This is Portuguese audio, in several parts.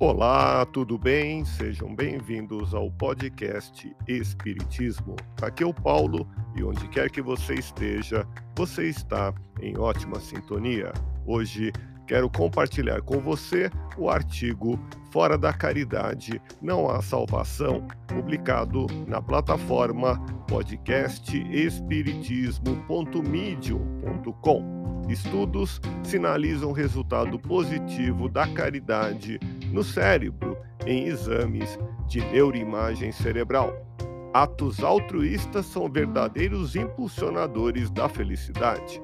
Olá, tudo bem? Sejam bem-vindos ao podcast Espiritismo. Aqui é o Paulo e onde quer que você esteja, você está em ótima sintonia. Hoje quero compartilhar com você o artigo Fora da Caridade Não Há Salvação, publicado na plataforma podcastespiritismo.medium.com. Estudos sinalizam resultado positivo da caridade no cérebro em exames de neuroimagem cerebral. Atos altruístas são verdadeiros impulsionadores da felicidade.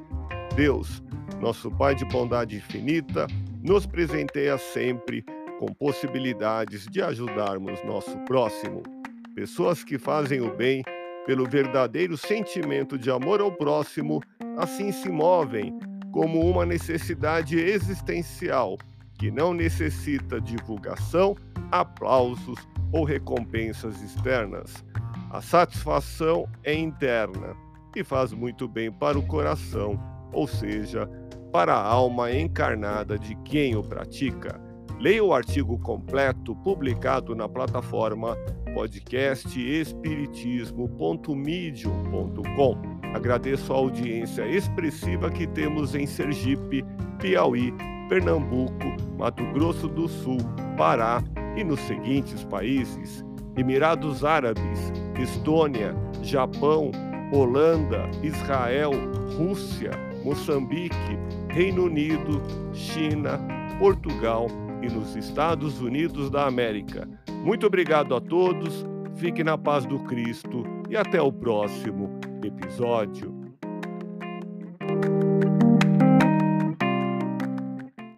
Deus, nosso Pai de bondade infinita, nos presenteia sempre com possibilidades de ajudarmos nosso próximo. Pessoas que fazem o bem pelo verdadeiro sentimento de amor ao próximo, assim se movem como uma necessidade existencial que não necessita divulgação, aplausos ou recompensas externas. A satisfação é interna e faz muito bem para o coração, ou seja, para a alma encarnada de quem o pratica. Leia o artigo completo publicado na plataforma podcastespiritismo.medium.com. Agradeço a audiência expressiva que temos em Sergipe, Piauí, Pernambuco, Mato Grosso do Sul, Pará e nos seguintes países: Emirados Árabes, Estônia, Japão, Holanda, Israel, Rússia, Moçambique, Reino Unido, China, Portugal e nos Estados Unidos da América. Muito obrigado a todos, fique na paz do Cristo e até o próximo episódio.